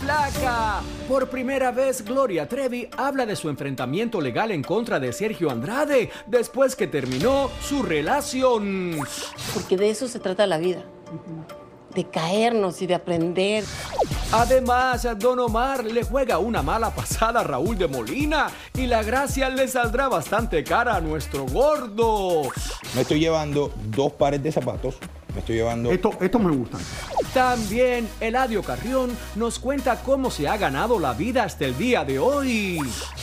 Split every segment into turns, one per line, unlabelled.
Flaca. Por primera vez, Gloria Trevi habla de su enfrentamiento legal en contra de Sergio Andrade después que terminó su relación.
Porque de eso se trata la vida. De caernos y de aprender.
Además, Don Omar le juega una mala pasada a Raúl de Molina y la gracia le saldrá bastante cara a nuestro gordo.
Me estoy llevando dos pares de zapatos. Me estoy llevando.
Esto, esto me gustan.
También Eladio Carrión nos cuenta cómo se ha ganado la vida hasta el día de hoy.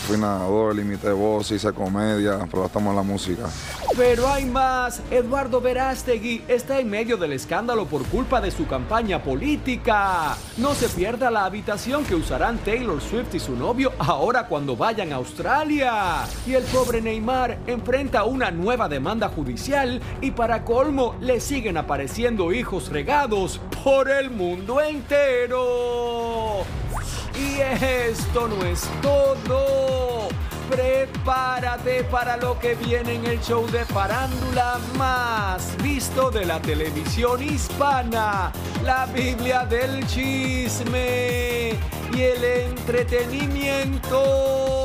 Fui nadador, limité voz, hice comedia, pero estamos en la música.
Pero hay más. Eduardo Verástegui está en medio del escándalo por culpa de su campaña política. No se pierda la habitación que usarán Taylor Swift y su novio ahora cuando vayan a Australia. Y el pobre Neymar enfrenta una nueva demanda judicial y para colmo le siguen apareciendo hijos regados por el mundo entero. Y esto no es todo. Prepárate para lo que viene en el show de farándula más visto de la televisión hispana, la Biblia del chisme y el entretenimiento.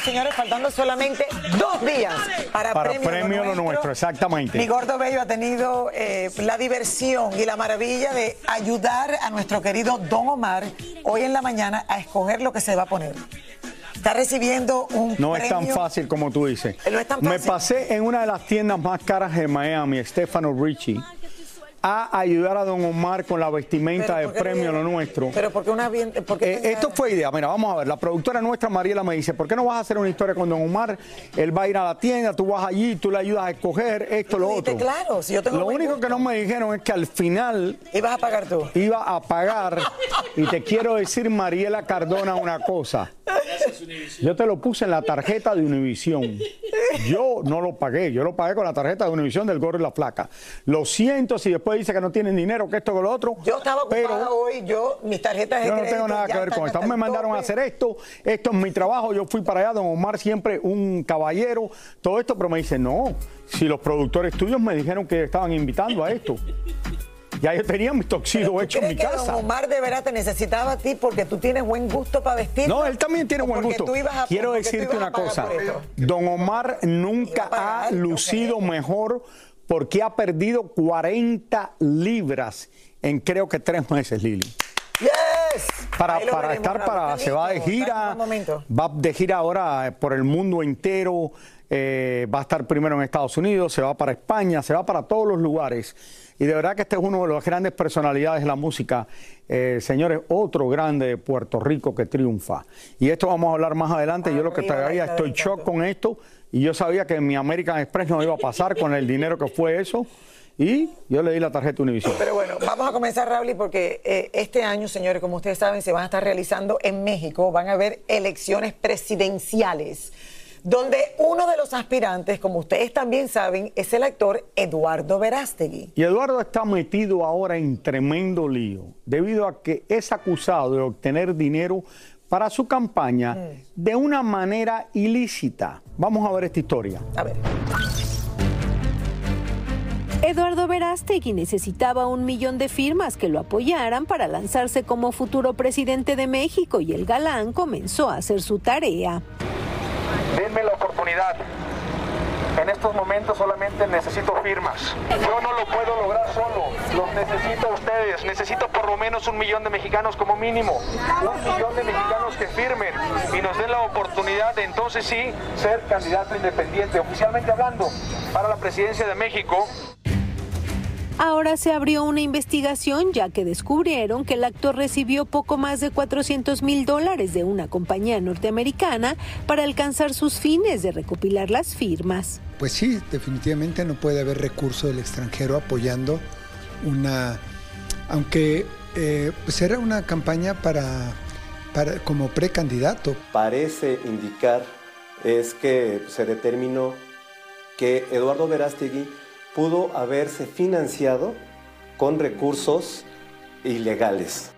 Señores.
Faltando solamente dos días para,
Para
premio,
premio lo nuestro, exactamente.
Mi gordo bello ha tenido eh, la diversión y la maravilla de ayudar a nuestro querido Don Omar hoy en la mañana a escoger lo que se va a poner. Está recibiendo un
No es tan fácil como tú dices.
No es tan
Me
fácil.
pasé en una de las tiendas más caras de Miami, Stefano Ricci, a ayudar a Don Omar con la vestimenta de
¿por qué
premio
no-
lo nuestro.
Pero porque una bien, porque
Eh, esto fue idea. Mira, vamos a ver. La productora nuestra, Mariela, me dice: ¿Por qué no vas a hacer una historia con Don Omar? Él va a ir a la tienda, tú vas allí, tú le ayudas a escoger esto, lo otro.
claro, si yo tengo
lo único que no me dijeron es que al final
ibas a pagar tú.
iba a pagar. y te quiero decir, Mariela Cardona, una cosa. Yo te lo puse en la tarjeta de Univisión. Yo no lo pagué, yo lo pagué con la tarjeta de Univisión del Gorro y la Flaca. Lo siento si después dice que no tienen dinero, que esto, que lo otro.
Yo estaba ocupada
pero
hoy, yo, mis tarjetas de
yo no
crédito
tengo nada que ver con esto. Me mandaron a hacer esto, esto es mi trabajo, yo fui para allá, don Omar siempre un caballero, todo esto, pero me dice, no, si los productores tuyos me dijeron que estaban invitando a esto. Ya yo tenía mi toxido hecho en mi
¿Crees que
casa.
Don Omar de verdad te necesitaba a ti porque tú tienes buen gusto para vestir?
No, él también tiene
¿O
buen gusto.
tú ibas a-
Quiero
tú
decirte
ibas a
una cosa. Don Omar nunca ha lucido mejor porque ha perdido 40 libras en creo que tres meses, Lili.
Yes.
Para, para estar para, se va de gira, va de gira ahora eh, por el mundo entero. eh, va a estar primero en Estados Unidos, se va para España, se va para todos los lugares. Y de verdad que este es uno de las grandes personalidades de la música. Eh, señores, otro grande de Puerto Rico que triunfa. Y esto vamos a hablar más adelante. yo lo que traía, estoy shock con esto. Y yo sabía que mi American Express no iba a pasar con el dinero que fue eso. Y yo le di la tarjeta Univision.
Pero bueno, vamos a comenzar, Raúl, porque eh, este año, señores, como ustedes saben, se van a estar realizando en México, van a haber elecciones presidenciales, donde uno de los aspirantes, como ustedes también saben, es el actor Eduardo Verástegui.
Y Eduardo está metido ahora en tremendo lío, debido a que es acusado de obtener dinero para su campaña de una manera ilícita. Vamos a ver esta historia.
A ver.
Eduardo Verástegui necesitaba un millón de firmas que lo apoyaran para lanzarse como futuro presidente de México y el galán comenzó a hacer su tarea.
Denme la oportunidad. En estos momentos solamente necesito firmas. Yo no lo puedo lograr solo. Los necesito a ustedes. Necesito por lo menos un millón de mexicanos como mínimo. Un millón de mexicanos que firmen y nos den la oportunidad de entonces sí ser candidato independiente, oficialmente hablando, para la presidencia de México.
Ahora se abrió una investigación ya que descubrieron que el actor recibió poco más de 400 mil dólares de una compañía norteamericana para alcanzar sus fines de recopilar las firmas.
Pues sí, definitivamente no puede haber recurso del extranjero apoyando una, aunque eh, pues era una campaña para, para como precandidato.
Parece indicar es que se determinó que Eduardo Verástegui pudo haberse financiado con recursos ilegales.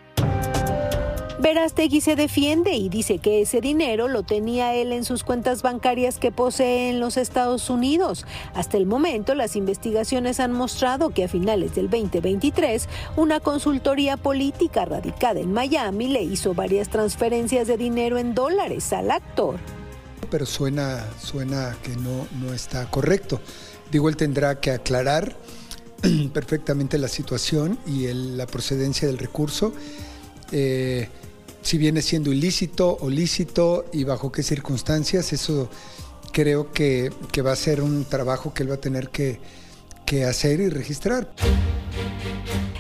Verástegui se defiende y dice que ese dinero lo tenía él en sus cuentas bancarias que posee en los Estados Unidos. Hasta el momento, las investigaciones han mostrado que a finales del 2023, una consultoría política radicada en Miami le hizo varias transferencias de dinero en dólares al actor.
Pero suena, suena que no, no está correcto. Digo, él tendrá que aclarar perfectamente la situación y la procedencia del recurso, eh, si viene siendo ilícito o lícito y bajo qué circunstancias, eso creo que, va a ser un trabajo que él va a tener que, que hacer y registrar.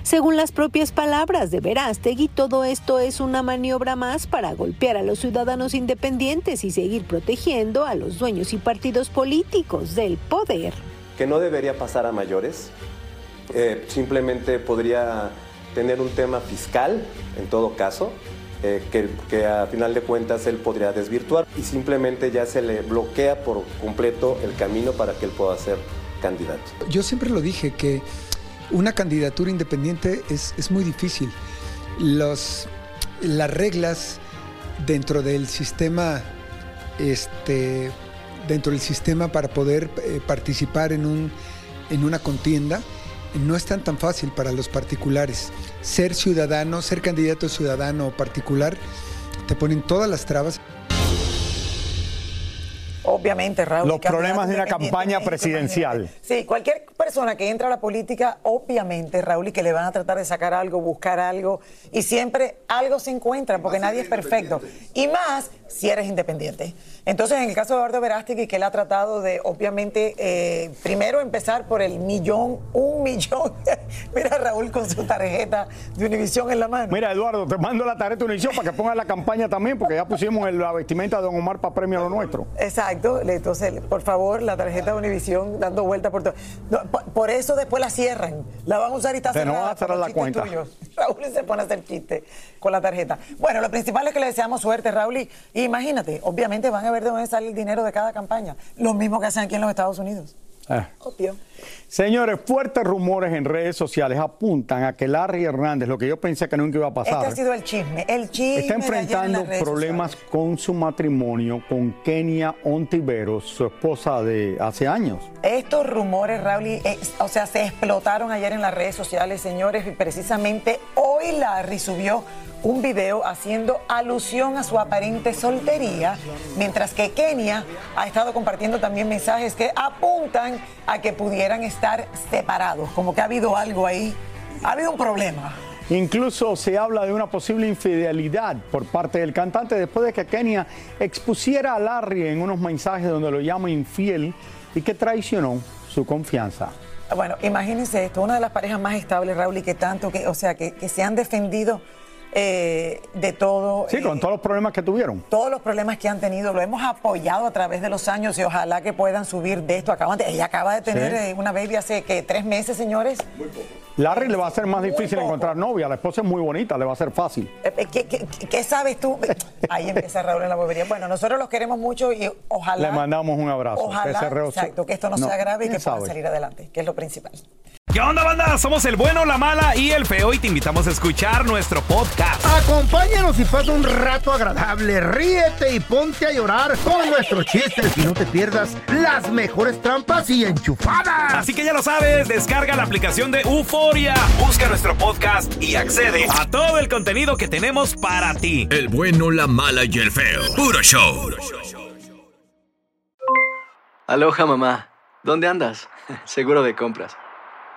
Según las propias palabras de Verástegui, todo esto es una maniobra más para golpear a los ciudadanos independientes y seguir protegiendo a los dueños y partidos políticos del poder
que no debería pasar a mayores. Eh, simplemente podría tener un tema fiscal, en todo caso, eh, que, que, a final de cuentas él podría desvirtuar y simplemente ya se le bloquea por completo el camino para que él pueda ser candidato.
Yo siempre lo dije que una candidatura independiente es, es muy difícil. Los, las reglas dentro del sistema este, dentro del sistema para poder eh, participar en, un, en una contienda no es tan tan fácil para los particulares. Ser ciudadano, ser candidato ciudadano o particular, te ponen todas las trabas.
Obviamente, Raúl.
Los problemas de una campaña presidencial.
Sí, cualquier persona que entra a la política, obviamente, Raúl, y que le van a tratar de sacar algo, buscar algo, y siempre algo se encuentra, porque nadie es perfecto. Y más si eres independiente. Entonces, en el caso de Eduardo Verástegui, que él ha tratado de, obviamente, eh, primero empezar por el millón, un millón. Mira, Raúl con su tarjeta de Univisión en la mano.
Mira, Eduardo, te mando la tarjeta de Univisión para que pongas la campaña también, porque ya pusimos la vestimenta de Don Omar para premio a lo nuestro.
Exacto. Entonces, por favor, la tarjeta de Univisión dando vuelta por todo. por, eso después la cierran. La van a usar y está
cerrada. no va a cerrar la cuenta.
Raúl se pone a hacer chiste con la tarjeta. Bueno, lo principal es que le deseamos suerte, Raúl. Y, imagínate, obviamente van a ver de dónde sale el dinero de cada campaña. Lo mismo que hacen aquí en los Estados Unidos.
Ah. Señores, fuertes rumores en redes sociales apuntan a que Larry Hernández, lo que yo pensé que nunca iba a pasar.
Este ha sido el chisme, el chisme.
Está enfrentando problemas con su matrimonio con Kenia Ontiveros, su esposa de hace años.
Estos rumores, Raúl, eh, o sea, se explotaron ayer en las redes sociales, señores, y precisamente hoy Larry subió un video haciendo alusión a su aparente soltería, mientras que Kenia ha estado compartiendo también mensajes que apuntan a que pudieran estar separados, como que ha habido algo ahí, ha habido un problema.
Incluso se habla de una posible infidelidad por parte del cantante después de que Kenia expusiera a Larry en unos mensajes donde lo llama infiel y que traicionó su confianza.
Bueno, imagínense esto, una de las parejas más estables, Raúl, y que tanto, que, o sea, que, que se han defendido eh, de todo.
Sí, con
eh,
todos los problemas que tuvieron.
todos los problemas que han tenido, lo hemos apoyado a través de los años y ojalá que puedan subir de esto. Acaban de- ella acaba de tener
Sí.
eh, una baby hace que tres meses, señores.
Larry le va a ser más
Muy
difícil
poco.
encontrar novia, la esposa es muy bonita, le va a ser fácil.
¿Qué, qué- qué sabes tú? Ahí empieza Raúl en la bobería. Bueno, nosotros los queremos mucho y ojalá.
Le mandamos un abrazo.
Ojalá,
que se
exacto, que esto no,
No,
sea grave y que puedan
sabe.
salir adelante, que es lo principal.
¿Qué onda, banda? Somos el bueno, la mala y el feo y te invitamos a escuchar nuestro podcast.
Acompáñanos y pasa un rato agradable. Ríete y ponte a llorar con nuestros chistes y no te pierdas las mejores trampas y enchufadas.
Así que ya lo sabes, descarga la aplicación de Euforia, busca nuestro podcast y accede a todo el contenido que tenemos para ti.
El bueno, la mala y el feo. Puro show.
Aloha mamá, ¿dónde andas? Seguro de compras.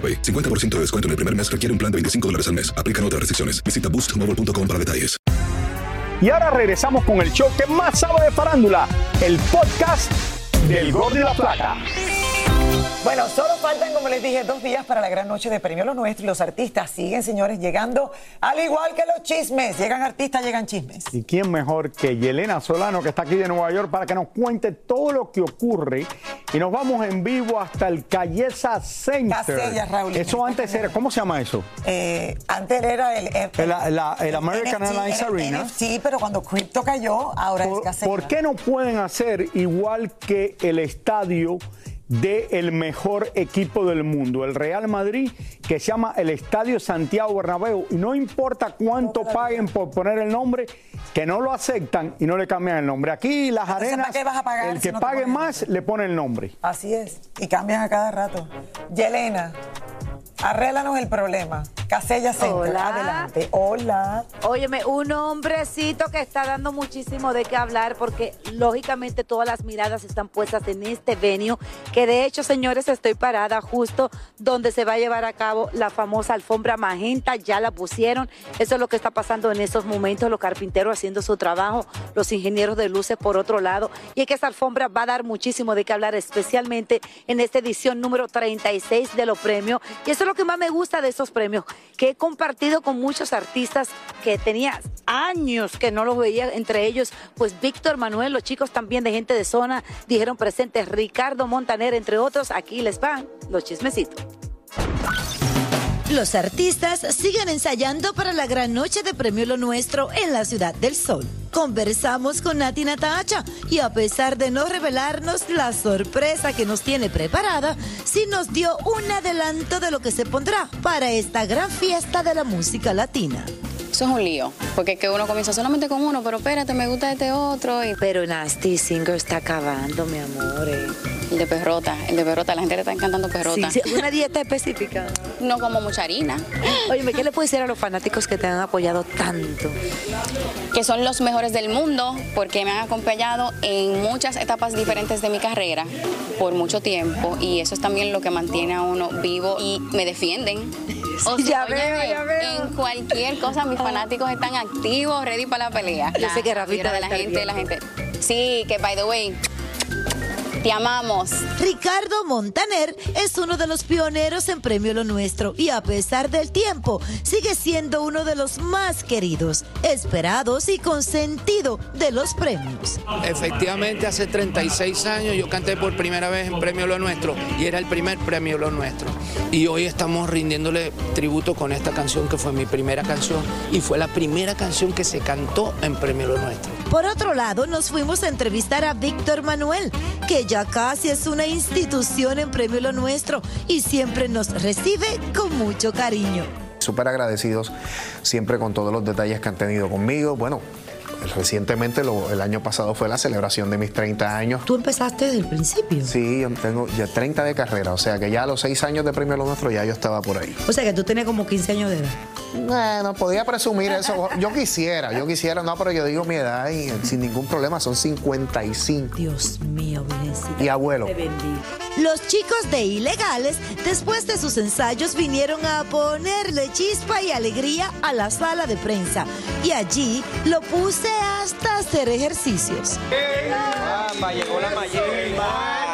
AroPay. 50% de descuento en el primer mes requiere un plan de 25 dólares al mes. Aplican otras restricciones. Visita boostmobile.com para detalles.
Y ahora regresamos con el show que más sabe de farándula, el podcast del Gol de la Plata.
Bueno, solo faltan, como les dije, dos días para la gran noche de Premio Lo Nuestro y los artistas siguen, señores, llegando al igual que los chismes. Llegan artistas, llegan chismes.
¿Y quién mejor que Yelena Solano, que está aquí de Nueva York, para que nos cuente todo lo que ocurre? Y nos vamos en vivo hasta el Calleza Center.
Casellas, Raúl.
Eso antes era, ¿cómo se llama eso?
Eh, antes era el, el,
El, la- el American Airlines Arena.
NFT, pero cuando Crypto cayó, ahora es
¿Por,
Casella.
por qué no pueden hacer igual que el estadio del mejor equipo del mundo, el Real Madrid, que se llama el Estadio Santiago Bernabéu? Y no importa cuánto paguen por poner el nombre, que no lo aceptan y no le cambian el nombre. Aquí las
Entonces,
arenas,
¿para qué vas a pagar
el
si
que
no
pague más le pone el nombre.
Así es. Y cambian a cada rato. Yelena, arréglanos el problema. Casella Center,
Hola.
adelante. Hola.
Óyeme, un hombrecito que está dando muchísimo de qué hablar porque lógicamente todas las miradas están puestas en este venue, que de hecho, señores, estoy parada justo donde se va a llevar a cabo la famosa alfombra magenta, ya la pusieron. Eso es lo que está pasando en estos momentos, los carpinteros haciendo su trabajo, los ingenieros de luces por otro lado. Y es que esta alfombra va a dar muchísimo de qué hablar, especialmente en esta edición número 36 de los premios. Y eso es lo que más me gusta de estos premios, que he compartido con muchos artistas que tenía años que no los veía, entre ellos, pues Víctor Manuel, los chicos también de gente de zona, dijeron presentes Ricardo Montaner, entre otros, aquí les van los chismecitos.
Los artistas siguen ensayando para la gran noche de Premio Lo Nuestro en la Ciudad del Sol. Conversamos con Nati Natacha y a pesar de no revelarnos la sorpresa que nos tiene preparada, sí nos dio un adelanto de lo que se pondrá para esta gran fiesta de la música latina.
Eso es un lío, porque es que uno comienza solamente con uno, pero espérate, me gusta este otro. Y...
Pero Nasty Singer está acabando, mi amor. eh.
El de perrota, el de perrota, la gente le está encantando perrota.
Sí, sí, una dieta específica.
No como mucha harina.
Oye, ¿qué le puedes decir a los fanáticos que te han apoyado tanto?
Que son los mejores del mundo, porque me han acompañado en muchas etapas diferentes de mi carrera por mucho tiempo, y eso es también lo que mantiene a uno vivo y me defienden. O
ya
óyeme,
veo, ya veo.
En cualquier cosa, mis fanáticos están activos, ready para la pelea.
Yo sé que Rafita
de la gente, la gente. Sí, que by the way, te amamos.
Ricardo Montaner es uno de los pioneros en Premio Lo Nuestro y a pesar del tiempo sigue siendo uno de los más queridos, esperados y consentido de los premios.
Efectivamente, hace 36 años yo canté por primera vez en Premio Lo Nuestro y era el primer Premio Lo Nuestro. Y hoy estamos rindiéndole tributo con esta canción que fue mi primera canción y fue la primera canción que se cantó en Premio Lo Nuestro.
Por otro lado, nos fuimos a entrevistar a Víctor Manuel, que ya casi es una institución en Premio Lo Nuestro y siempre nos recibe con mucho cariño.
Súper agradecidos siempre con todos los detalles que han tenido conmigo. Bueno, recientemente, lo- el año pasado fue la celebración de mis 30 años.
¿Tú empezaste desde el principio?
Sí, yo tengo ya 30 de carrera, o sea que ya a los 6 años de Premio Lo Nuestro ya yo estaba por ahí.
O sea que tú tenías como 15 años de edad.
Bueno, podía presumir eso. Yo quisiera, yo quisiera, no, pero yo digo mi edad y sin ningún problema, son 55.
Dios mío, Virgencita.
Y abuelo.
Los chicos de Ilegales, después de sus ensayos, vinieron a ponerle chispa y alegría a la sala de prensa. Y allí lo puse hasta hacer ejercicios.
la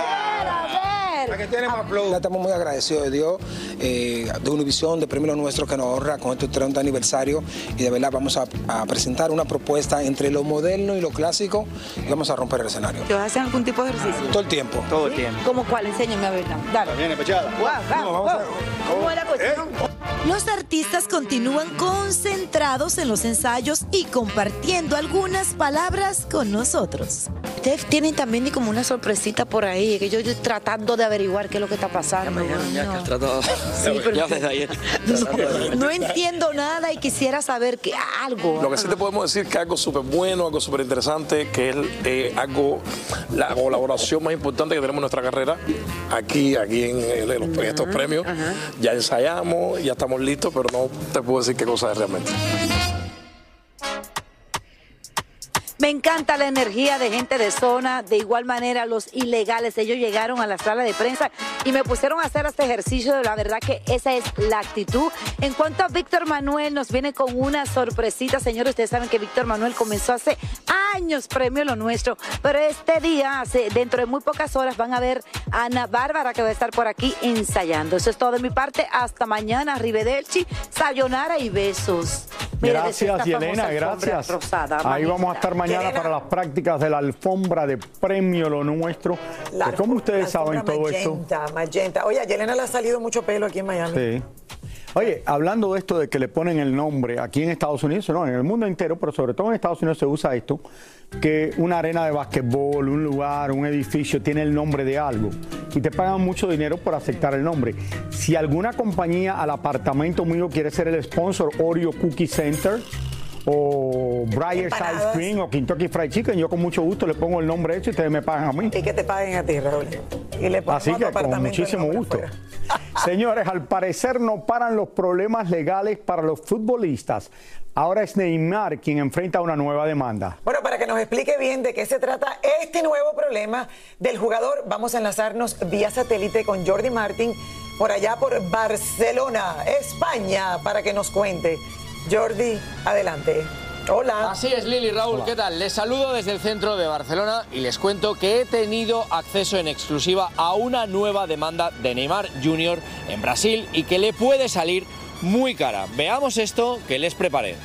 Estamos muy agradecidos de Dios, eh, de Univisión, de Premio Lo Nuestro que nos honra con este 30 aniversario y de verdad vamos a, a presentar una propuesta entre lo moderno y lo clásico y vamos a romper el escenario.
¿Te hacen algún tipo de ejercicio?
Todo el tiempo. Todo el tiempo.
¿Cómo cuál? Enséñame a ver. Dale.
Viene, pechada.
¿Cómo es la cuestión?
Los artistas continúan concentrados en los ensayos y compartiendo algunas palabras con nosotros.
Ustedes tienen también ni como una sorpresita por ahí, que yo estoy tratando de averiguar qué es lo que está pasando. Sí, pero-
ya desde ayer.
No entiendo nada y quisiera saber que algo.
Lo que sí te podemos decir que algo súper bueno, algo súper interesante, que es eh, algo, la colaboración más importante que tenemos en nuestra carrera, aquí, aquí en, en los- en estos premios. Ya ensayamos, ya estamos listos, pero no te puedo decir qué cosa es realmente.
Me encanta la energía de gente de zona, de igual manera los ilegales, ellos llegaron a la sala de prensa y me pusieron a hacer este ejercicio, la verdad que esa es la actitud. En cuanto a Víctor Manuel, nos viene con una sorpresita, señores, ustedes saben que Víctor Manuel comenzó hace años Premio Lo Nuestro, pero este día, hace- dentro de muy pocas horas, van a ver a Ana Bárbara que va a estar por aquí ensayando. Eso es todo de mi parte, hasta mañana, Arrivederci, sayonara y besos. Mire,
Gracias, Yelena, gracias.
rosada,
Ahí vamos a estar mañana
Yelena.
para las prácticas de la alfombra de premio Lo Nuestro.
La
¿Cómo ustedes saben todo esto?
magenta, magenta. Oye, a Yelena le ha salido mucho pelo aquí en Miami.
Sí. Oye, hablando de esto de que le ponen el nombre aquí en Estados Unidos, no, en el mundo entero, pero sobre todo en Estados Unidos se usa esto, que una arena de basquetbol, un lugar, un edificio tiene el nombre de algo y te pagan mucho dinero por aceptar el nombre. Si alguna compañía al apartamento mío quiere ser el sponsor Oreo Cookie Center o Ice
Empanadas.
Cream o Kentucky Fried Chicken, yo con mucho gusto le pongo el nombre eso y ustedes me pagan a mí.
Y que te paguen a ti, Raúl. Y le
Así que con muchísimo gusto. Señores, al parecer no paran los problemas legales para los futbolistas. Ahora es Neymar quien enfrenta una nueva demanda.
Bueno, para que nos explique bien de qué se trata este nuevo problema del jugador, vamos a enlazarnos vía satélite con Jordi Martin por allá por Barcelona, España, para que nos cuente. Jordi, adelante. Hola.
Así es, Lili Raúl, ¿qué tal? Les saludo desde el centro de Barcelona y les cuento que he tenido acceso en exclusiva a una nueva demanda de Neymar Jr. en Brasil y que le puede salir muy cara. Veamos esto que les preparé.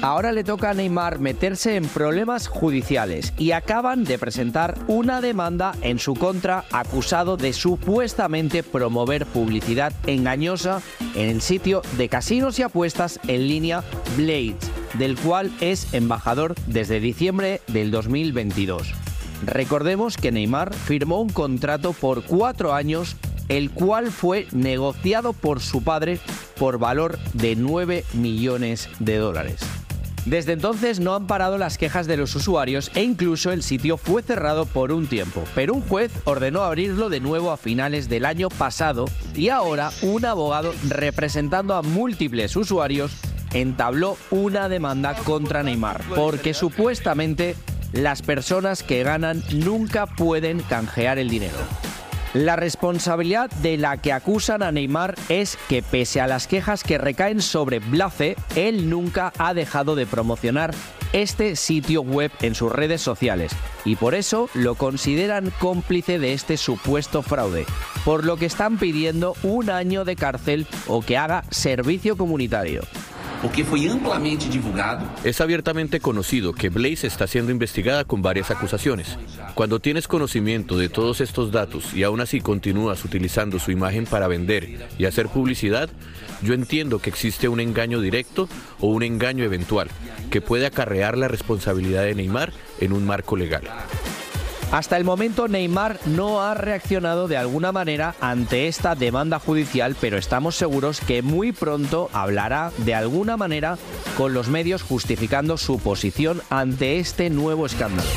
Ahora le toca a Neymar meterse en problemas judiciales y acaban de presentar una demanda en su contra acusado de supuestamente promover publicidad engañosa en el sitio de casinos y apuestas en línea Blades, del cual es embajador desde diciembre del 2022. Recordemos que Neymar firmó un contrato por cuatro años, el cual fue negociado por su padre por valor de 9 millones de dólares. Desde entonces no han parado las quejas de los usuarios e incluso el sitio fue cerrado por un tiempo, pero un juez ordenó abrirlo de nuevo a finales del año pasado y ahora un abogado representando a múltiples usuarios entabló una demanda contra Neymar porque supuestamente las personas que ganan nunca pueden canjear el dinero. La responsabilidad de la que acusan a Neymar es que pese a las quejas que recaen sobre Blace, él nunca ha dejado de promocionar este sitio web en sus redes sociales y por eso lo consideran cómplice de este supuesto fraude, por lo que están pidiendo un año de cárcel o que haga servicio comunitario.
Porque foi amplamente divulgado.
Es abiertamente conocido que Blaze está siendo investigada con varias acusaciones. Cuando tienes conocimiento de todos estos datos y aún así continúas utilizando su imagen para vender y hacer publicidad, yo entiendo que existe un engaño directo o un engaño eventual que puede acarrear la responsabilidad de Neymar en un marco legal.
Hasta el momento Neymar no ha reaccionado de alguna manera ante esta demanda judicial, pero estamos seguros que muy pronto hablará de alguna manera con los medios justificando su posición ante este nuevo escándalo.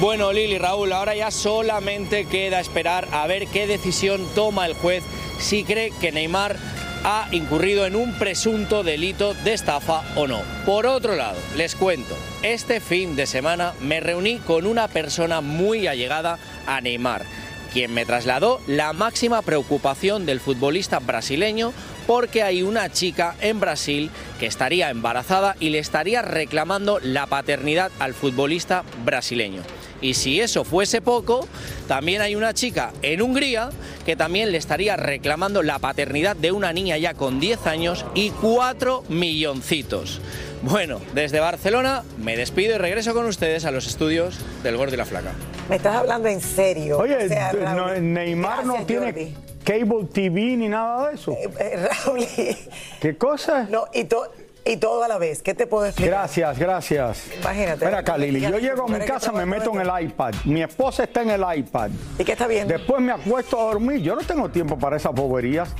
Bueno, Lili, Raúl, ahora ya solamente queda esperar a ver qué decisión toma el juez si cree que Neymar ha incurrido en un presunto delito de estafa o no. Por otro lado, les cuento, este fin de semana me reuní con una persona muy allegada a Neymar, quien me trasladó la máxima preocupación del futbolista brasileño porque hay una chica en Brasil que estaría embarazada y le estaría reclamando la paternidad al futbolista brasileño. Y si eso fuese poco, también hay una chica en Hungría que también le estaría reclamando la paternidad de una niña ya con 10 años y 4 milloncitos. Bueno, desde Barcelona me despido y regreso con ustedes a los estudios del Gordo y la Flaca.
Me estás hablando en serio.
Oye,
O sea,
no,
Raúl,
Neymar no tiene
Jordi.
cable TV ni nada de eso.
Eh, Raúl,
¿Qué cosa?
no, y, to- y todo a la vez. ¿Qué te puedo explicar?
Gracias, gracias.
Imagínate.
Mira acá, Lili, yo llego a mi casa, me meto en el iPad. Mi esposa está en el iPad.
¿Y qué está viendo?
Después me acuesto a dormir. Yo no tengo tiempo para esas boberías.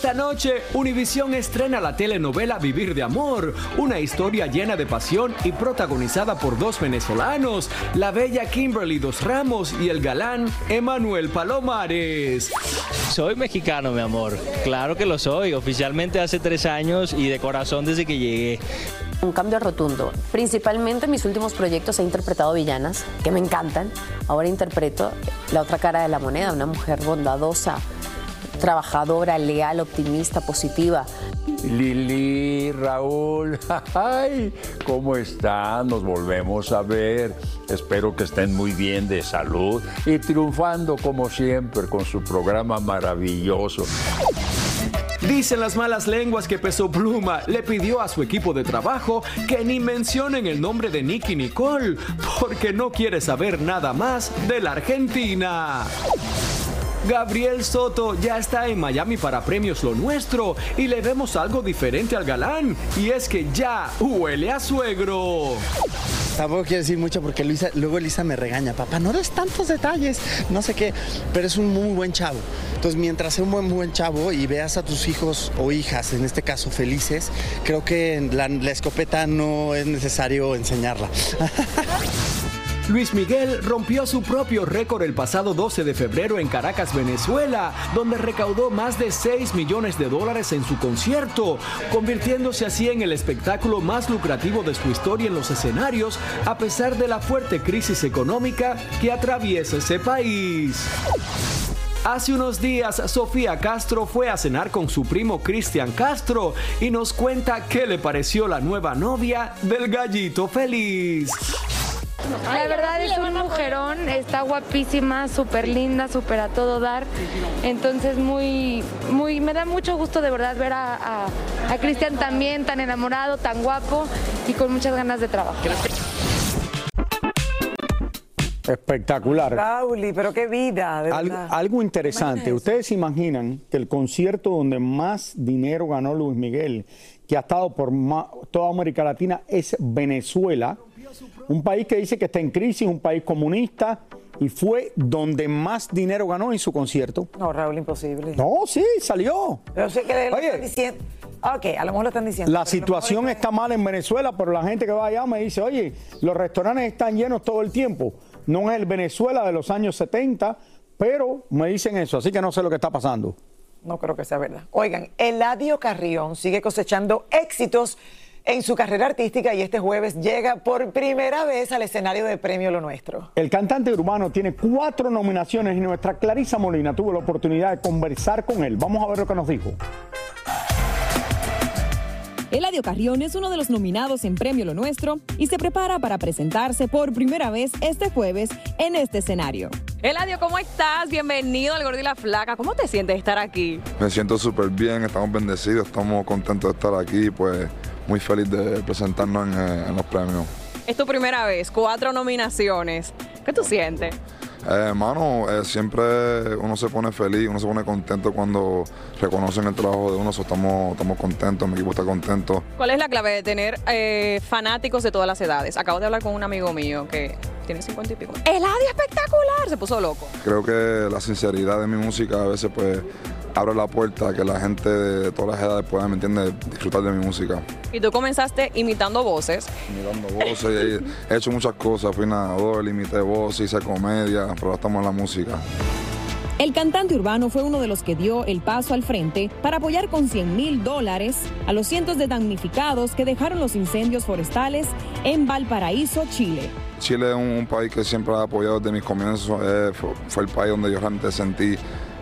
Esta noche, Univisión estrena la telenovela Vivir de Amor, una historia llena de pasión y protagonizada por dos venezolanos, la bella Kimberly Dos Ramos y el galán Emanuel Palomares.
Soy mexicano, mi amor. Claro que lo soy. Oficialmente hace tres años y de corazón desde que llegué.
Un cambio rotundo. Principalmente en mis últimos proyectos he interpretado villanas, que me encantan. Ahora interpreto la otra cara de la moneda, una mujer bondadosa, trabajadora, leal, optimista, positiva.
Lili, Raúl, ay, ¿cómo están? Nos volvemos a ver. Espero que estén muy bien de salud y triunfando como siempre con su programa maravilloso.
Dicen las malas lenguas que Peso Pluma le pidió a su equipo de trabajo que ni mencionen el nombre de Nicky Nicole, porque no quiere saber nada más de la Argentina. Gabriel Soto ya está en Miami para premios Lo Nuestro y le vemos algo diferente al galán, y es que ya huele a suegro.
Tampoco quiero decir mucho porque Luisa, luego Elisa me regaña, papá, no des tantos detalles, no sé qué, pero es un muy buen chavo. Entonces, mientras sea un buen, buen chavo y veas a tus hijos o hijas, en este caso felices, creo que la, la escopeta no es necesario enseñarla.
Luis Miguel rompió su propio récord el pasado 12 de febrero en Caracas, Venezuela, donde recaudó más de 6 millones de dólares en su concierto, convirtiéndose así en el espectáculo más lucrativo de su historia en los escenarios, a pesar de la fuerte crisis económica que atraviesa ese país. Hace unos días, Sofía Castro fue a cenar con su primo Cristian Castro y nos cuenta qué le pareció la nueva novia del gallito feliz.
La verdad es un mujerón, está guapísima, súper linda, súper a todo dar. Entonces muy, muy, me da mucho gusto de verdad ver a, a, a Cristian también tan enamorado, tan guapo y con muchas ganas de trabajar.
Espectacular.
Rauli, pero qué vida, de
Algo,
verdad.
algo interesante. Ustedes se imaginan que el concierto donde más dinero ganó Luis Miguel, que ha estado por toda América Latina, es Venezuela. Un país que dice que está en crisis, un país comunista, y fue donde más dinero ganó en su concierto.
No, Raúl, imposible.
No, sí, salió.
Yo sé que lo están diciendo. Ok, a lo mejor lo están diciendo.
La
pero
situación está mal en Venezuela, pero la gente que va allá me dice, oye, los restaurantes están llenos todo el tiempo. No es el Venezuela de los años 70, pero me dicen eso, así que no sé lo que está pasando.
No creo que sea verdad. Oigan, Eladio Carrión sigue cosechando éxitos en su carrera artística y este jueves llega por primera vez al escenario de Premio Lo Nuestro.
El cantante urbano tiene cuatro nominaciones y nuestra Clarisa Molina tuvo la oportunidad de conversar con él. Vamos a ver lo que nos dijo.
Eladio Carrión es uno de los nominados en Premio Lo Nuestro y se prepara para presentarse por primera vez este jueves en este escenario.
Eladio, ¿cómo estás? Bienvenido al Gordo y la Flaca. ¿Cómo te sientes de estar aquí?
Me siento súper bien, estamos bendecidos, estamos contentos de estar aquí, pues muy feliz de presentarnos en, eh, en los premios.
Es tu primera vez, cuatro nominaciones. ¿Qué tú sientes?
Eh, hermano, eh, siempre uno se pone feliz, uno se pone contento cuando reconocen el trabajo de uno, so estamos, estamos contentos, mi equipo está contento.
¿Cuál es la clave de tener eh, fanáticos de todas las edades? Acabo de hablar con un amigo mío que tiene cincuenta y pico. ¡Eladio espectacular! Se puso loco.
Creo que la sinceridad de mi música a veces pues abre la puerta a que la gente de todas las edades pueda, ¿me entiendes?, disfrutar de mi música.
Y tú comenzaste imitando voces.
Mirando voces, he hecho muchas cosas, fui nadador, imité voces, hice comedia, pero ahora estamos en la música.
El cantante urbano fue uno de los que dio el paso al frente para apoyar con 100 mil dólares a los cientos de damnificados que dejaron los incendios forestales en Valparaíso, Chile.
Chile es un, país que siempre ha apoyado desde mis comienzos, eh, fue, el país donde yo realmente sentí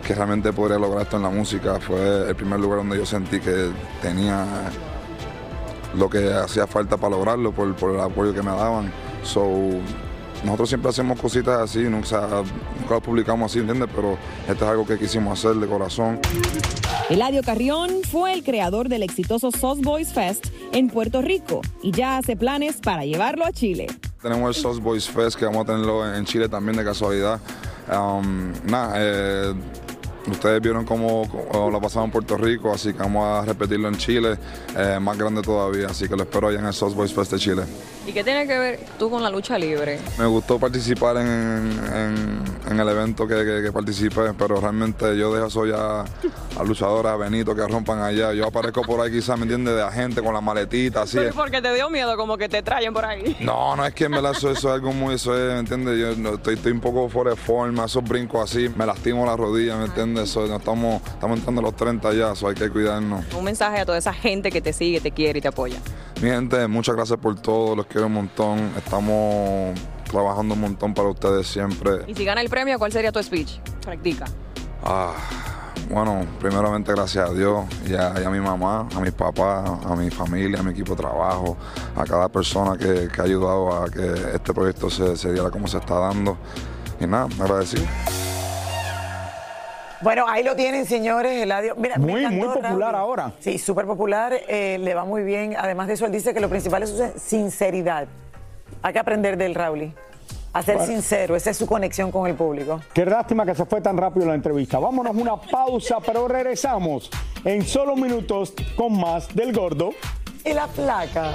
que realmente podría lograr esto en la música, fue el primer lugar donde yo sentí que tenía lo que hacía falta para lograrlo por, el apoyo que me daban. So, nosotros siempre hacemos cositas así, nunca, o nunca lo publicamos así, ¿entiendes? Pero esto es algo que quisimos hacer de corazón.
Eladio Carrión fue el creador del exitoso Sauce Boys Fest en Puerto Rico y ya hace planes para llevarlo a Chile.
Tenemos el Sauce Boys Fest que vamos a tenerlo en Chile también de casualidad. Um, nada, eh, ustedes vieron cómo, cómo lo pasamos en Puerto Rico, así que vamos a repetirlo en Chile, eh, más grande todavía, así que lo espero allá en el Sauce Boys Fest de Chile.
¿Y qué tiene que ver tú con la lucha libre?
Me gustó participar en, en- en el evento que, que- que participé, pero realmente yo dejo eso ya a luchadores, a Benito, que rompan allá. Yo aparezco por ahí quizás, ¿me entiendes? De agente con la maletita, así.
Pero porque te dio miedo como que te traen por ahí.
No, no es que en verdad eso, eso es algo muy, eso es, ¿me entiendes? Yo no- estoy, estoy un poco fuera de forma, esos brincos así, me lastimo la rodilla, ¿me entiendes? So, estamos, estamos entrando a los 30 ya, hay que cuidarnos.
Un mensaje a toda esa gente que te sigue, te quiere y te apoya.
Mi gente, muchas gracias por todo, los quiero un montón, estamos trabajando un montón para ustedes siempre.
Y si gana el premio, ¿cuál sería tu speech? Practica.
Ah, bueno, primeramente gracias a Dios y a, y a mi mamá, a mis papás, a mi familia, a mi equipo de trabajo, a cada persona que, que ha ayudado a que este proyecto se, se diera como se está dando. Y nada, agradecido.
Bueno, ahí lo tienen, señores. Eladio. Mira,
Muy,
encantó,
muy popular
Raúl.
ahora.
Sí, súper popular. eh, le va muy bien. Además de eso, él dice que lo principal es su sinceridad. Hay que aprender del Raúl. A ser
Bueno.
sincero. Esa es su conexión con el público.
Qué lástima que se fue tan rápido la entrevista. Vámonos una pausa, pero regresamos en solo minutos con más del gordo.
Y la placa.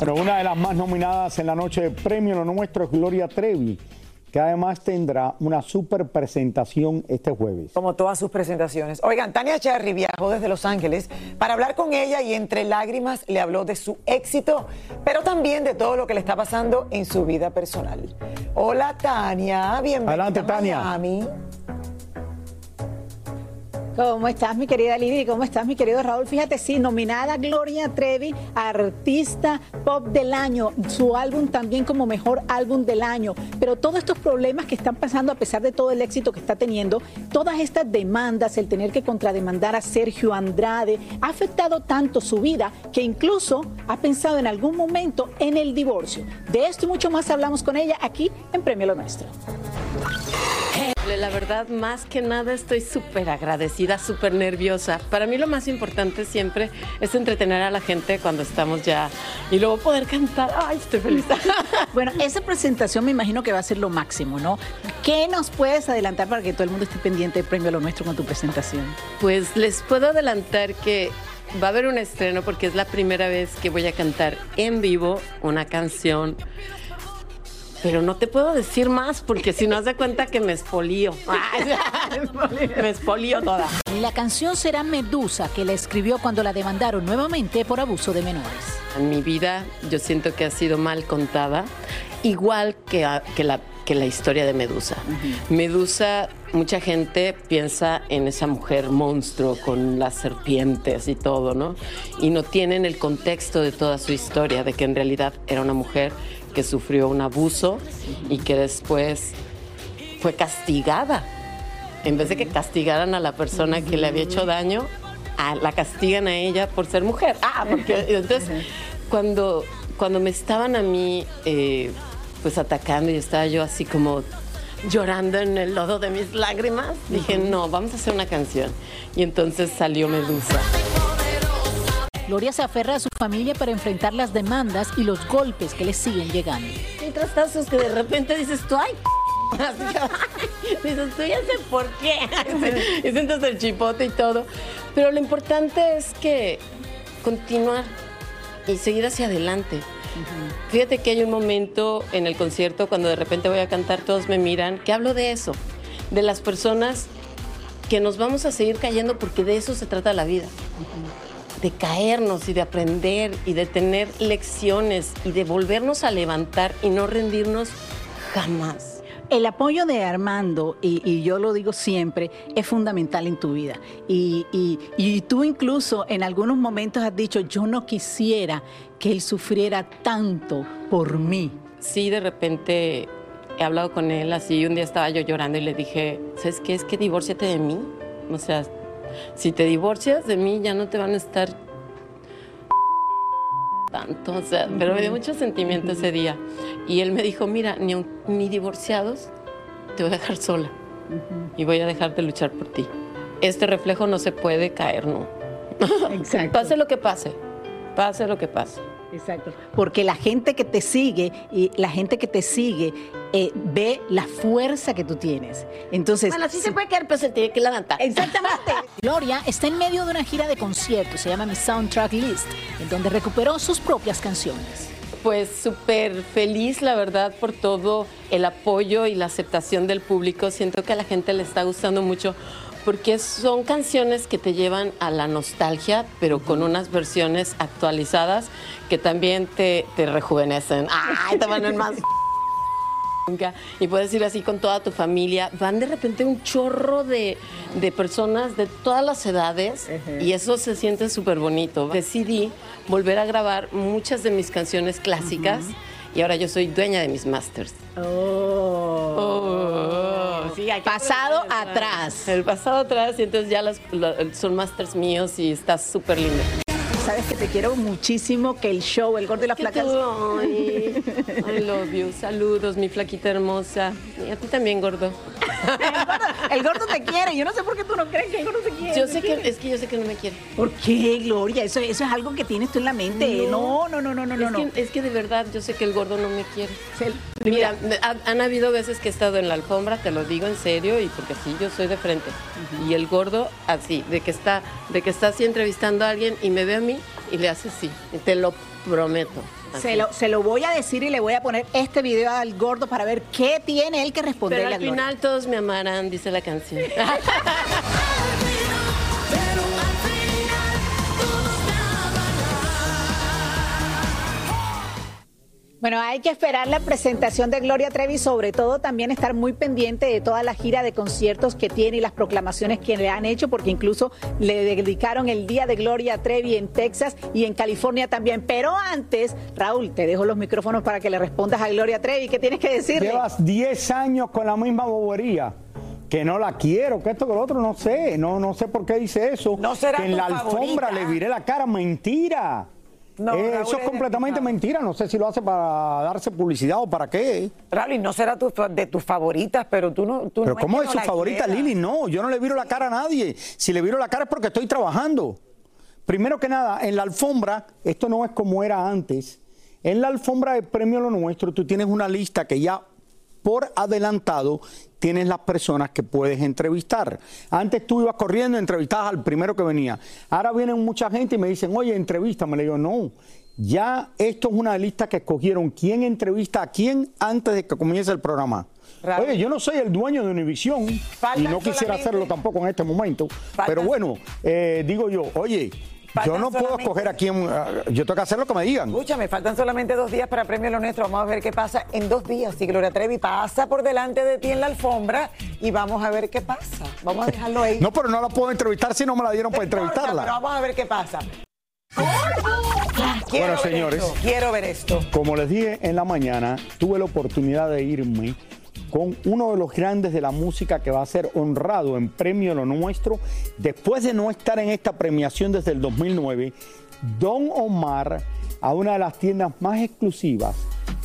Pero una de las más nominadas en la noche de premio lo nuestro es Gloria Trevi, que además tendrá una super presentación este jueves.
Como todas sus presentaciones. Oigan, Tania Cherry viajó desde Los Ángeles para hablar con ella y entre lágrimas le habló de su éxito, pero también de todo lo que le está pasando en su vida personal. Hola Tania, bienvenida.
Adelante, Tania.
A Miami.
¿Cómo estás, mi querida Lidia? ¿Cómo estás, mi querido Raúl? Fíjate, sí, nominada Gloria Trevi, artista pop del año, su álbum también como mejor álbum del año. Pero todos estos problemas que están pasando, a pesar de todo el éxito que está teniendo, todas estas demandas, el tener que contrademandar a Sergio Andrade, ha afectado tanto su vida que incluso ha pensado en algún momento en el divorcio. De esto y mucho más hablamos con ella aquí en Premio Lo Nuestro.
La verdad, más que nada estoy súper agradecida, súper nerviosa. Para mí lo más importante siempre es entretener a la gente cuando estamos ya y luego poder cantar. Ay, estoy feliz.
Bueno, esa presentación me imagino que va a ser lo máximo, ¿no? ¿Qué nos puedes adelantar para que todo el mundo esté pendiente de Premio Lo Nuestro con tu presentación?
Pues les puedo adelantar que va a haber un estreno porque es la primera vez que voy a cantar en vivo una canción. Pero no te puedo decir más porque si no has de cuenta que me espolio. me espolio toda.
La canción será Medusa, que la escribió cuando la demandaron nuevamente por abuso de menores.
En mi vida yo siento que ha sido mal contada, igual que, a- que la, que la historia de Medusa. Medusa, mucha gente piensa en esa mujer monstruo con las serpientes y todo, ¿no? Y no tienen el contexto de toda su historia, de que en realidad era una mujer que sufrió un abuso y que después fue castigada. En vez de que castigaran a la persona que le había hecho daño, a- la castigan a ella por ser mujer. Ah, porque entonces cuando, cuando me estaban a mí eh, pues atacando y estaba yo así como llorando en el lodo de mis lágrimas, dije, no, vamos a hacer una canción. Y entonces salió Medusa.
Gloria se aferra a su familia para enfrentar las demandas y los golpes que le siguen llegando.
Hay trastazos que de repente dices tú, ay, dices tú ya sé por qué. y sientes el chipote y todo. Pero lo importante es que continuar y seguir hacia adelante. Fíjate que hay un momento en el concierto cuando de repente voy a cantar, todos me miran, que hablo de eso, de las personas que nos vamos a seguir cayendo porque de eso se trata la vida. De caernos y de aprender y de tener lecciones y de volvernos a levantar y no rendirnos jamás.
El apoyo de Armando, y, y yo lo digo siempre, es fundamental en tu vida. Y, y- y tú incluso en algunos momentos has dicho, yo no quisiera que él sufriera tanto por mí.
Sí, de repente he hablado con él así, un día estaba yo llorando y le dije, ¿sabes qué? Es que divórciate de mí. O sea, si te divorcias de mí ya no te van a estar tanto, o sea, pero me dio mucho sentimiento ese día. Y él me dijo, mira, ni, ni divorciados te voy a dejar sola y voy a dejar de luchar por ti. Este reflejo no se puede caer, ¿no?
Exacto.
pase lo que pase, pase lo que pase.
Exacto. Porque la gente que te sigue y la gente que te sigue eh, ve la fuerza que tú tienes. Entonces,
Bueno, sí se puede caer, pero se tiene que levantar.
Exactamente. Gloria está en medio de una gira de conciertos, se llama Mi Soundtrack List, en donde recuperó sus propias canciones.
Pues súper feliz, la verdad, por todo el apoyo y la aceptación del público. Siento que a la gente le está gustando mucho porque son canciones que te llevan a la nostalgia, pero con unas versiones actualizadas que también te, te rejuvenecen. ¡Ay, te van más! nunca. Y puedes ir así con toda tu familia. Van de repente un chorro de, de personas de todas las edades y eso se siente súper bonito. Decidí volver a grabar muchas de mis canciones clásicas y ahora yo soy dueña de mis masters. Oh. Sí, hay que
Pasado atrás.
El pasado atrás y entonces ya las, son masters míos y está súper lindo.
Sabes que te quiero muchísimo, que el show, el gordo y la
Que
flaca.
tú, ay, I love you. Saludos, mi flaquita hermosa. Y a ti también, gordo.
El gordo te quiere. Yo no sé por qué tú no crees que el gordo te quiere.
Yo
¿Te
sé que, es que yo sé que no me quiere.
¿Por qué, Gloria? Eso, eso es algo que tienes tú en la mente. No, no, no, no, no,
es,
no.
Que, es que de verdad yo sé que el gordo no me quiere. Mira, ha- han habido veces que he estado en la alfombra, te lo digo en serio, y porque sí, yo soy de frente. Y el gordo, así, de que está, de que está así entrevistando a alguien y me ve a mí y le hace así. Te lo prometo.
Se lo, se lo voy a decir y le voy a poner este video al gordo para ver qué tiene él que responderle
Pero al final todos me amarán, dice la canción.
Bueno, hay que esperar la presentación de Gloria Trevi, sobre todo también estar muy pendiente de toda la gira de conciertos que tiene y las proclamaciones que le han hecho, porque incluso le dedicaron el Día de Gloria Trevi en Texas y en California también. Pero antes, Raúl, te dejo los micrófonos para que le respondas a Gloria Trevi. ¿Qué tienes que decirle?
Llevas 10 años con la misma bobería. Que no la quiero, que esto, que lo otro, no sé. No, no sé por qué dice eso.
No será
que en
tu
la alfombra le viré la cara. Mentira.
No,
Eh,
Raúl
eso es
es
completamente mentira. No sé si lo hace para darse publicidad o para qué.
Raúl, y no será tu- de tus favoritas, pero tú no. Tú
Pero
no es
¿cómo
que
es
no
su
la
favorita. Lili? No, yo no le viro la cara a nadie. Si le viro la cara es porque estoy trabajando. Primero que nada, en la alfombra, esto no es como era antes. En la alfombra de Premio Lo Nuestro, tú tienes una lista que ya por adelantado tienes las personas que puedes entrevistar. Antes tú ibas corriendo entrevistabas al primero que venía. Ahora vienen mucha gente y me dicen, oye, entrevístame. Le digo, no. Ya esto es una lista que escogieron quién entrevista a quién antes de que comience el programa. Oye, yo no soy el dueño de Univisión y no quisiera
solamente-
hacerlo tampoco en este momento.
Faltan-
Pero bueno, eh, digo yo, oye, yo no puedo escoger a quién, yo tengo que hacer lo que me digan.
Escúchame, faltan solamente dos días para Premio Lo Nuestro. Vamos a ver qué pasa en dos días. Si Gloria Trevi pasa por delante de ti en la alfombra y vamos a ver qué pasa. Vamos a dejarlo ahí.
No, pero no la puedo entrevistar si no me la dieron para entrevistarla.
Pero vamos a ver qué pasa. Quiero
Bueno,
ver
señores.
esto, quiero ver esto.
Como les dije en la mañana, tuve la oportunidad de irme con uno de los grandes de la música que va a ser honrado en Premio Lo Nuestro después de no estar en esta premiación desde el 2009, Don Omar a una de las tiendas más exclusivas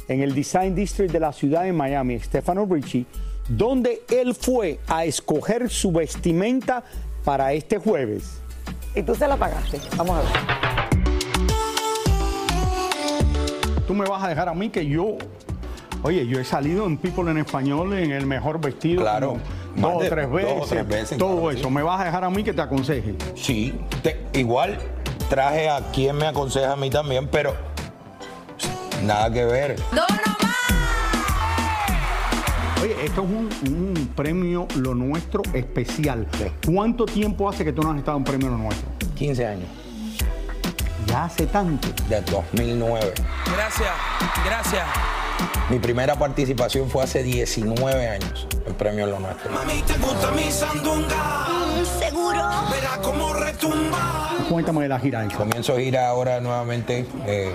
en el Design District de la ciudad de Miami, Stefano Ricci, donde él fue a escoger su vestimenta para este jueves.
Y tú se la pagaste. Vamos a ver.
Tú me vas a dejar a mí que yo. Oye, yo he salido en People en Español en el mejor vestido.
Claro,
como Dos o tres
dos
veces.
o tres veces,
Todo
claro
eso.
sí.
Me vas a dejar a mí que te aconseje.
Sí, te- igual traje a quien me aconseja a mí también, pero nada que ver.
Oye, esto es un, un premio Lo Nuestro especial. ¿Cuánto tiempo hace que tú no has estado en premio Lo Nuestro?
15 años.
Ya hace tanto.
De 2009.
Gracias, gracias.
Mi primera participación fue hace 19 años en Premio Lo Nuestro.
Mami, te gusta mi sandunga. Seguro. Verá cómo retumba.
Cuéntame de la gira esa.
Comienzo gira ahora nuevamente. eh,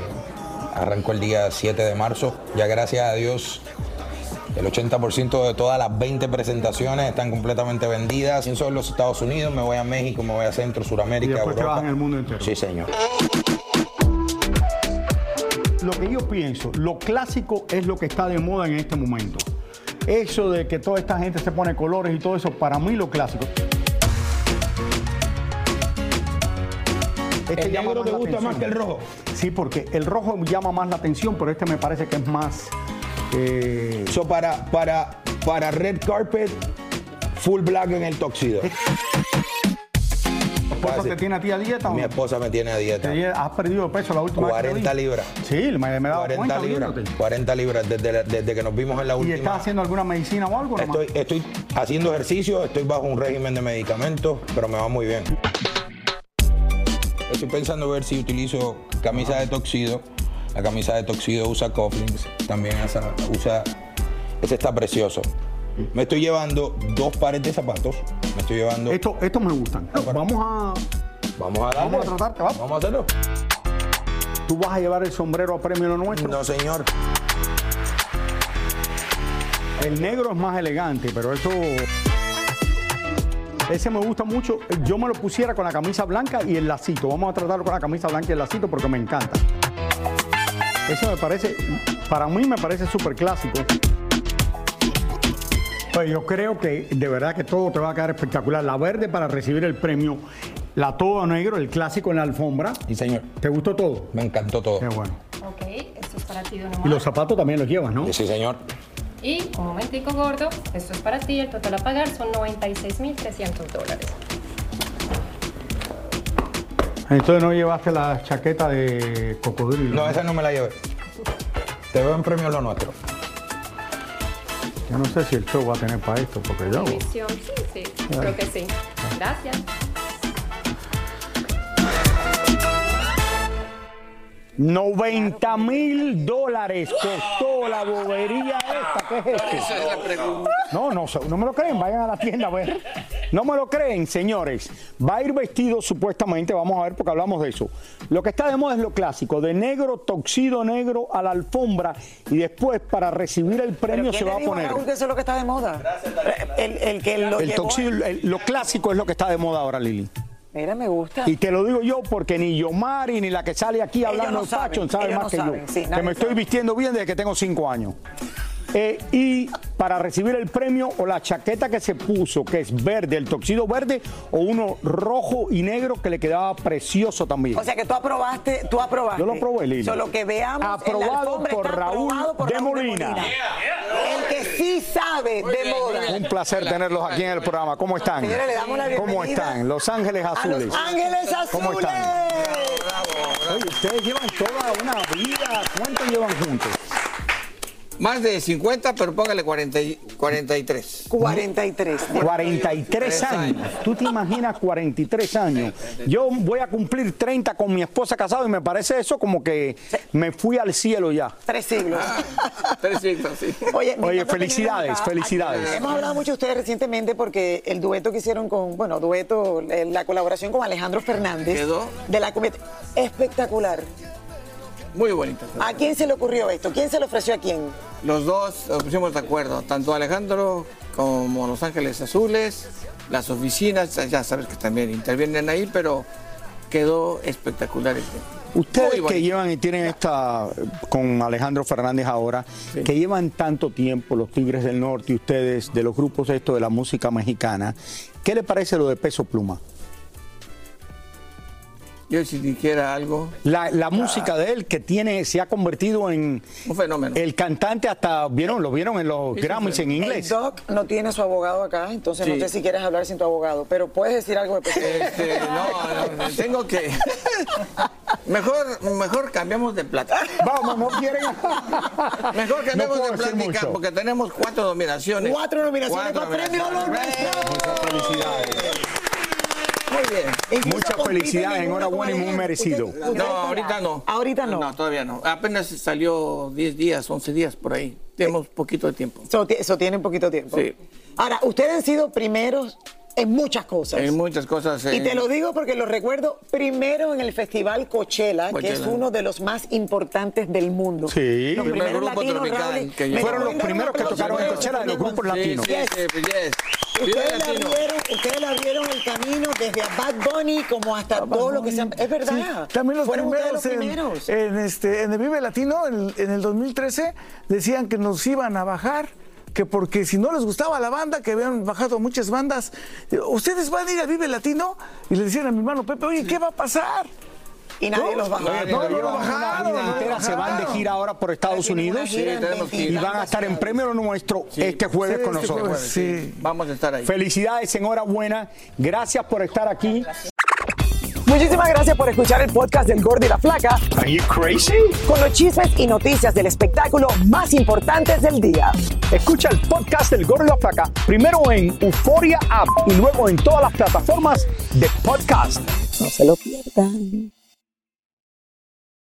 arranco el día 7 de marzo. Ya gracias a Dios. El 80% de todas las 20 presentaciones están completamente vendidas. Pienso en los Estados Unidos, me voy a México, me voy a Centro,
Y
Suramérica,
te
Europa.
vas en el mundo entero.
Sí, señor.
Lo que yo pienso, lo clásico es lo que está de moda en este momento. Eso de que toda esta gente se pone colores y todo eso, para mí lo clásico. Este
¿El negro te gusta más que el rojo?
Sí, porque el rojo llama más la atención, pero este me parece que es más. Eh,
So, para, para, para Red Carpet, full black en el toxido.
Por esposa te tiene a ti a dieta o
Mi esposa me tiene a dieta.
Has perdido peso la última vez que te
40
vi.
libras.
Sí, me, he dado
40
cuenta
libras.
viéndote.
40 libras desde, la- desde que nos vimos en la
¿Y
última.
estás haciendo alguna medicina o algo? nomás?
Estoy, estoy haciendo ejercicio, estoy bajo un régimen de medicamentos, pero me va muy bien. Estoy pensando ver si utilizo camisa de toxido. La camisa de toxido usa cufflinks, también esa- usa. Ese está precioso. Me estoy llevando dos pares de zapatos. Me estoy llevando.
Esto, estos me gustan. Vamos a.
Vamos a darle.
Vamos a tratarte, vamos.
Vamos a hacerlo.
¿Tú vas a llevar el sombrero a premio lo nuestro?
No, señor.
El negro es más elegante, pero eso. Ese me gusta mucho. Yo me lo pusiera con la camisa blanca y el lacito. Vamos a tratarlo con la camisa blanca y el lacito porque me encanta. Eso me parece, para mí me parece súper clásico. Pues yo creo que de verdad que todo te va a quedar espectacular. La verde para recibir el premio, la todo negro, el clásico en la alfombra.
Sí, señor.
¿Te gustó todo?
Me encantó todo.
Qué bueno.
Ok, esto es para ti, Don
Y
Omar.
los zapatos también los llevas, ¿no?
Sí, señor.
Y un momentico gordo, esto es para ti, el total a pagar son 96.300 dólares.
Entonces no llevaste la chaqueta de cocodrilo.
No, esa no me la llevé. Te veo en premio lo nuestro.
Yo no sé si el show va a tener para esto, porque yo.
Misión, sí, sí, creo que sí. Gracias.
¡90 mil dólares costó la bobería esta! ¿Qué es esto? No, no, no me lo creen, vayan a la tienda a ver. No me lo creen, señores. Va a ir vestido supuestamente, vamos a ver porque hablamos de eso. Lo que está de moda es lo clásico, de negro, toxido negro a la alfombra y después para recibir el premio
¿Quién
se va a poner.
Raúl, que eso es lo que está de moda? El, el que lo
El toxido, el- lo clásico es lo que está de moda ahora, Lili.
Mira, me gusta.
Y te lo digo yo porque ni Yomari ni la que sale aquí hablando de fashion sabe más
no
que
saben,
yo.
sí,
que me estoy vistiendo bien desde que tengo cinco años. Eh, y para recibir el premio o la chaqueta que se puso, que es verde, el toxido verde, o uno rojo y negro que le quedaba precioso también.
O sea que tú aprobaste, tú aprobaste.
Yo lo aprobé, Lili.
Solo que veamos en la
Aprobado por
está
Raúl
aprobado por
de
Raúl
Molina.
El que sí sabe de moda.
Un placer tenerlos aquí en el programa. ¿Cómo están?
Le damos la
¿Cómo están? Los Ángeles
A
Azules.
los Ángeles Azules.
¿Cómo están? Oye, ustedes llevan toda una vida. ¿Cuánto llevan juntos?
Más de 50, pero póngale 40 y- 43.
43.
43 años. ¿Tú te imaginas 43 años? Yo voy a cumplir 30 con mi esposa casado y me parece eso como que me fui al cielo ya.
Tres siglos.
Tres siglos, sí.
Oye,
felicidades,
acá.
felicidades.
Hemos hablado mucho de ustedes recientemente porque el dueto que hicieron con, bueno, dueto, eh, la colaboración con Alejandro Fernández.
Quedó.
De la comedia. Espectacular.
Muy bonito.
¿A quién se le ocurrió esto? ¿Quién se lo ofreció a quién?
Los dos nos pusimos de acuerdo, tanto Alejandro como Los Ángeles Azules, las oficinas, ya sabes que también intervienen ahí, pero quedó espectacular el tema.
Ustedes que llevan y tienen esta con Alejandro Fernández ahora, que llevan tanto tiempo los Tigres del Norte y ustedes de los grupos estos de la música mexicana, ¿qué le parece lo de Peso Pluma?
Yo si dijera algo,
La, la música de él que tiene se ha convertido en
un fenómeno.
el cantante hasta vieron lo vieron en los
Sí,
Grammys
sí.
en
El
inglés.
Doc no tiene su abogado acá, entonces no
Sí.
sé si quieres hablar sin tu abogado, pero puedes decir algo de.
Este, no, no, tengo que. Mejor, mejor cambiamos de plata.
Vamos, no quieren.
Mejor cambiamos
No
de plática porque tenemos cuatro nominaciones.
Cuatro nominaciones
Cuatro
para premio. Nuestro.
Felicidades.
Muy bien.
Muchas felicidades,
en
enhorabuena y muy merecido.
Usted- usted
No, ahorita no.
Ahorita no.
No, todavía no. Apenas salió 10 días, 11 días por ahí. Tenemos poquito de tiempo.
Eso, eso tiene un poquito tiempo.
Sí.
Ahora, ustedes han sido primeros en muchas cosas.
Hay muchas cosas.
Y te lo digo porque lo recuerdo primero en el Festival Coachella, que es uno de los más importantes del mundo.
Sí.
Los
El primer
primeros
grupo
latinos,
tropical
Raúl,
que
¿me
llegó.
Fueron los primeros que tocaron en Coachella de los grupos
Sí,
latinos.
sí, sí, pues, yes.
Ustedes la, vieron, ustedes la vieron el camino desde a Bad Bunny como hasta todo lo que se han... Es verdad.
Sí, también los
Fueron
primeros,
los
en-
primeros.
En, este, en el Vive Latino, en, en el 2013, decían que nos iban a bajar, que porque si no les gustaba la banda, que habían bajado muchas bandas, eh, ustedes van a ir al Vive Latino y le decían a mi hermano Pepe, oye, ¿qué va a pasar?
Y nadie los bajó.
No, no lo
una
bajaron,
vida entera, se van de gira ahora por Estados Unidos y van a estar en premio lo nuestro este jueves
Sí,
con
este
nosotros.
jueves, sí.
Vamos a estar ahí.
Felicidades, enhorabuena. Gracias por estar aquí.
Muchísimas gracias por escuchar el podcast del Gordo y la Flaca.
Are you crazy?
Con los chismes y noticias del espectáculo más importantes del día.
Escucha el podcast del Gordo y la Flaca primero en Euforia App y luego en todas las plataformas de podcast.
No se lo pierdan.